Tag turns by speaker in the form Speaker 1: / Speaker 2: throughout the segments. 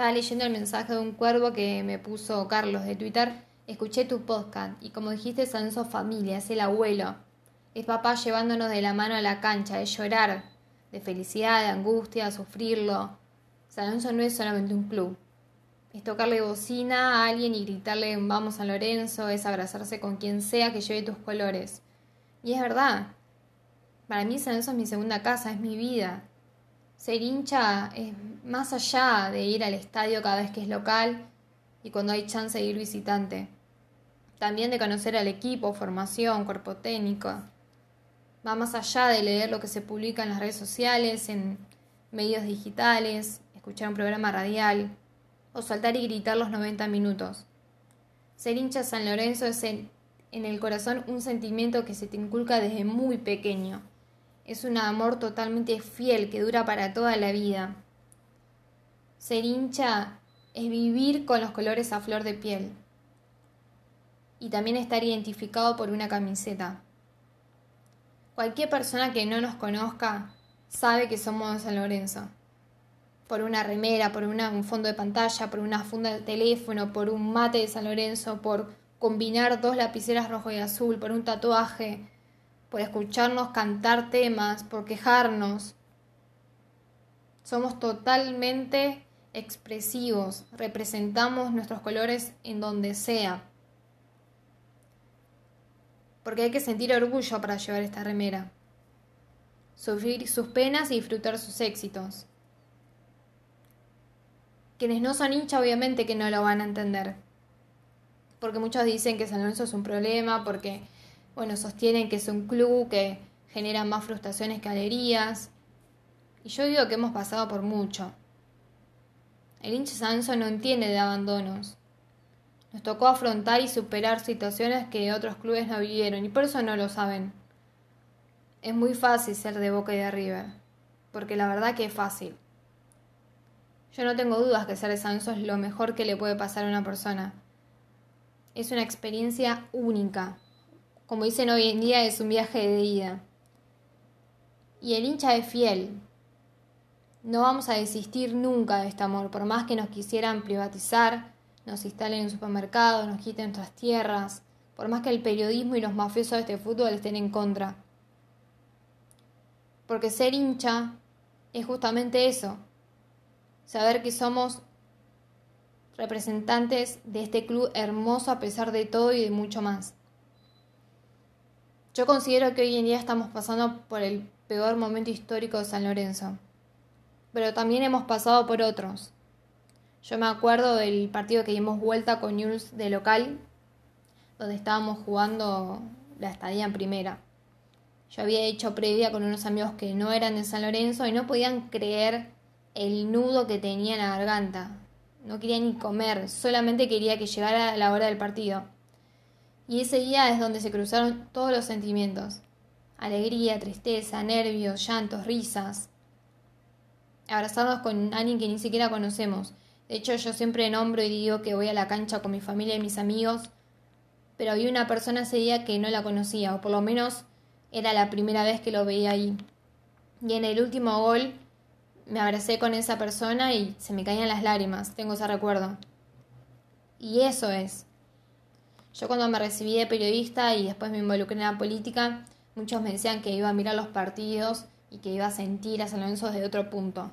Speaker 1: Estaba leyendo el mensaje de un cuervo que me puso Carlos de Twitter. Escuché tu podcast y como dijiste, San familia, es el abuelo. Es papá llevándonos de la mano a la cancha, de llorar, de felicidad, de angustia, sufrirlo. San Lorenzo no es solamente un club. Es tocarle bocina a alguien y gritarle vamos a Lorenzo, es abrazarse con quien sea que lleve tus colores. Y es verdad. Para mí San Lorenzo es mi segunda casa, es mi vida. Ser hincha es más allá de ir al estadio cada vez que es local y cuando hay chance de ir visitante. También de conocer al equipo, formación, cuerpo técnico. Va más allá de leer lo que se publica en las redes sociales, en medios digitales, escuchar un programa radial o saltar y gritar los 90 minutos. Ser hincha San Lorenzo es en el corazón un sentimiento que se te inculca desde muy pequeño es un amor totalmente fiel que dura para toda la vida. Ser hincha es vivir con los colores a flor de piel y también estar identificado por una camiseta. Cualquier persona que no nos conozca sabe que somos San Lorenzo. Por una remera, por un fondo de pantalla, por una funda de teléfono, por un mate de San Lorenzo, por combinar dos lapiceras rojo y azul, por un tatuaje, por escucharnos cantar temas, por quejarnos. Somos totalmente expresivos, representamos nuestros colores en donde sea. Porque hay que sentir orgullo para llevar esta remera, sufrir sus penas y disfrutar sus éxitos. Quienes no son hinchas obviamente que no lo van a entender. Porque muchos dicen que San Lorenzo es un problema, porque bueno, sostienen que es un club que genera más frustraciones que alegrías. Y yo digo que hemos pasado por mucho. El hincha Sanso no entiende de abandonos. Nos tocó afrontar y superar situaciones que otros clubes no vivieron y por eso no lo saben. Es muy fácil ser de Boca y de River, porque la verdad que es fácil. Yo no tengo dudas que ser de Sanso es lo mejor que le puede pasar a una persona. Es una experiencia única, como dicen hoy en día, es un viaje de ida. Y el hincha es fiel. No vamos a desistir nunca de este amor, por más que nos quisieran privatizar, nos instalen en supermercados, nos quiten nuestras tierras, por más que el periodismo y los mafiosos de este fútbol estén en contra. Porque ser hincha es justamente eso, saber que somos representantes de este club hermoso a pesar de todo y de mucho más. Yo considero que hoy en día estamos pasando por el peor momento histórico de San Lorenzo, pero también hemos pasado por otros. Yo me acuerdo del partido que dimos vuelta con News de local, donde estábamos jugando la estadía en primera. Yo había hecho previa con unos amigos que no eran de San Lorenzo y no podían creer el nudo que tenía en la garganta. No quería ni comer, solamente quería que llegara la hora del partido. Y ese día es donde se cruzaron todos los sentimientos. Alegría, tristeza, nervios, llantos, risas. Abrazarnos con alguien que ni siquiera conocemos. De hecho, yo siempre nombro y digo que voy a la cancha con mi familia y mis amigos, pero había una persona ese día que no la conocía, o por lo menos era la primera vez que lo veía ahí. Y en el último gol me abracé con esa persona y se me caían las lágrimas, tengo ese recuerdo. Y eso es, yo cuando me recibí de periodista y después me involucré en la política, muchos me decían que iba a mirar los partidos y que iba a sentir a San Lorenzo desde otro punto.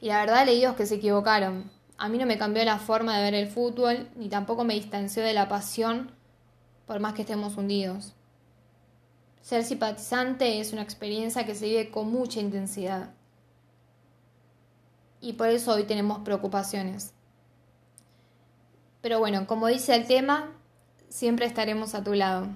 Speaker 1: Y la verdad le digo que se equivocaron. A mí no me cambió la forma de ver el fútbol, ni tampoco me distanció de la pasión, por más que estemos hundidos. Ser simpatizante es una experiencia que se vive con mucha intensidad. Y por eso hoy tenemos preocupaciones. Pero bueno, como dice el tema, siempre estaremos a tu lado.